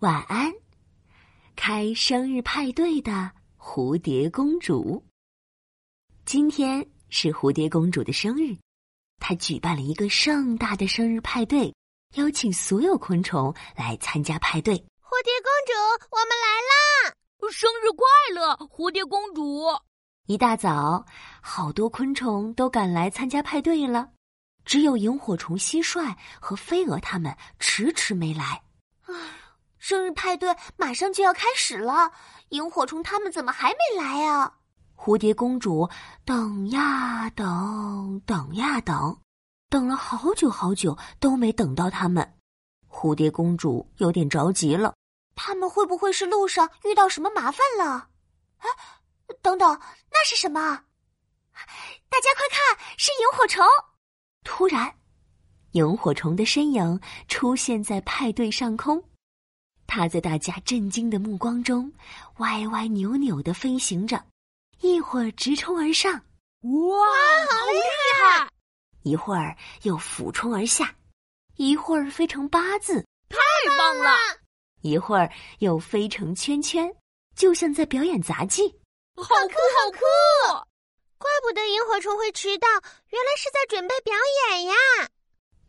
晚安，开生日派对的蝴蝶公主。今天是蝴蝶公主的生日，她举办了一个盛大的生日派对，邀请所有昆虫来参加派对。蝴蝶公主，我们来啦！生日快乐，蝴蝶公主！一大早，好多昆虫都赶来参加派对了，只有萤火虫、蟋蟀和飞蛾他们迟迟没来。唉，生日派对马上就要开始了，萤火虫他们怎么还没来啊？蝴蝶公主等呀等，等呀等，等了好久好久都没等到他们。蝴蝶公主有点着急了，他们会不会是路上遇到什么麻烦了？啊，等等，那是什么？大家快看，是萤火虫！突然，萤火虫的身影出现在派对上空，它在大家震惊的目光中歪歪扭扭的飞行着，一会儿直冲而上，哇，好厉害！一会儿又俯冲而下，一会儿飞成八字，太棒了！一会儿又飞成圈圈，就像在表演杂技，好酷好酷！怪不得萤火虫会迟到，原来是在准备表演呀！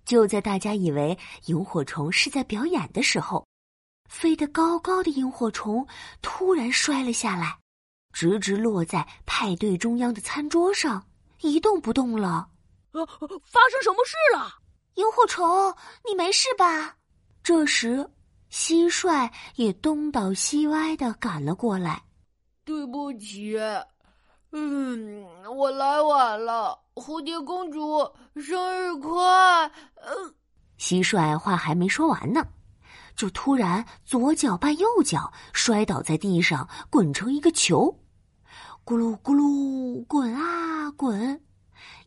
就在大家以为萤火虫是在表演的时候，飞得高高的萤火虫突然摔了下来，直直落在派对中央的餐桌上，一动不动了。呃，发生什么事了？萤火虫，你没事吧？这时，蟋蟀也东倒西歪的赶了过来。对不起。嗯，我来晚了，蝴蝶公主生日快！呃，蟋蟀话还没说完呢，就突然左脚绊右脚，摔倒在地上，滚成一个球，咕噜咕噜滚啊滚，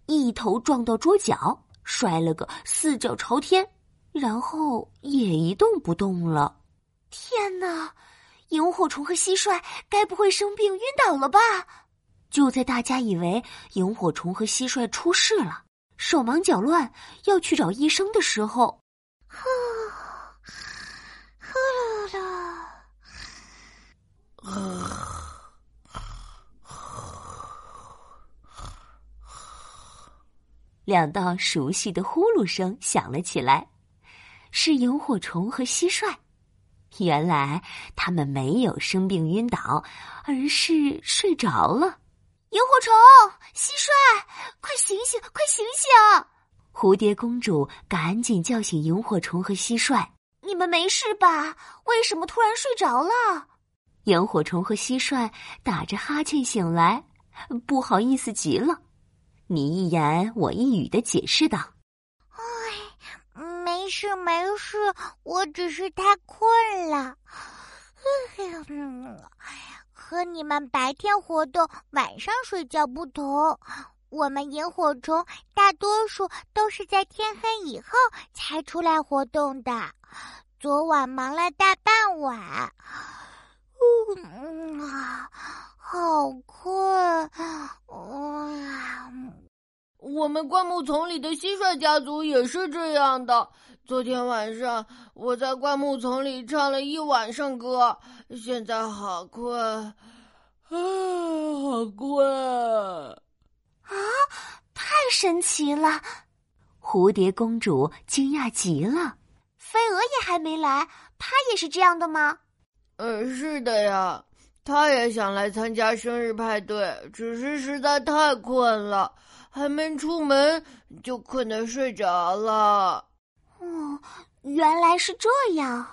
一头撞到桌角，摔了个四脚朝天，然后也一动不动了。天哪，萤火虫和蟋蟀该不会生病晕倒了吧？就在大家以为萤火虫和蟋蟀出事了，手忙脚乱要去找医生的时候，呼呼噜噜，两道熟悉的呼噜声响了起来，是萤火虫和蟋蟀。原来他们没有生病晕倒，而是睡着了。萤火虫、蟋蟀，快醒醒，快醒醒！蝴蝶公主赶紧叫醒萤火虫和蟋蟀：“你们没事吧？为什么突然睡着了？”萤火虫和蟋蟀打着哈欠醒来，不好意思极了，你一言我一语的解释道：“哎，没事没事，我只是太困了。”哎呀。和你们白天活动、晚上睡觉不同，我们萤火虫大多数都是在天黑以后才出来活动的。昨晚忙了大半晚，嗯啊，好困。我们灌木丛里的蟋蟀家族也是这样的。昨天晚上我在灌木丛里唱了一晚上歌，现在好困，啊，好困！啊，太神奇了！蝴蝶公主惊讶极了。飞蛾也还没来，她也是这样的吗？嗯，是的呀，他也想来参加生日派对，只是实在太困了。还没出门就困得睡着了。哦，原来是这样。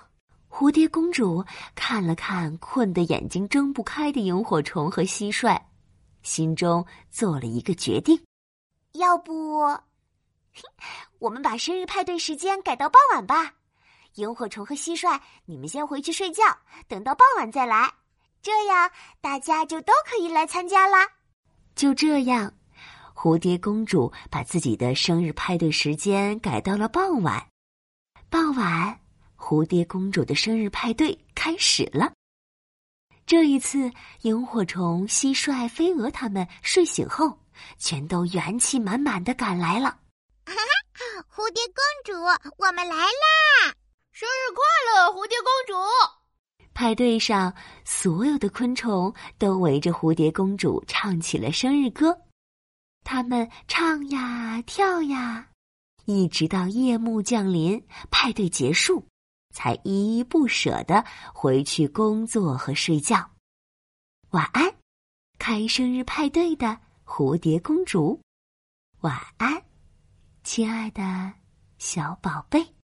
蝴蝶公主看了看困得眼睛睁不开的萤火虫和蟋蟀，心中做了一个决定：要不，我们把生日派对时间改到傍晚吧。萤火虫和蟋蟀，你们先回去睡觉，等到傍晚再来，这样大家就都可以来参加啦。就这样。蝴蝶公主把自己的生日派对时间改到了傍晚。傍晚，蝴蝶公主的生日派对开始了。这一次，萤火虫、蟋蟀、飞蛾他们睡醒后，全都元气满满的赶来了。哈哈，蝴蝶公主，我们来啦！生日快乐，蝴蝶公主！派对上，所有的昆虫都围着蝴蝶公主唱起了生日歌。他们唱呀跳呀，一直到夜幕降临，派对结束，才依依不舍的回去工作和睡觉。晚安，开生日派对的蝴蝶公主。晚安，亲爱的小宝贝。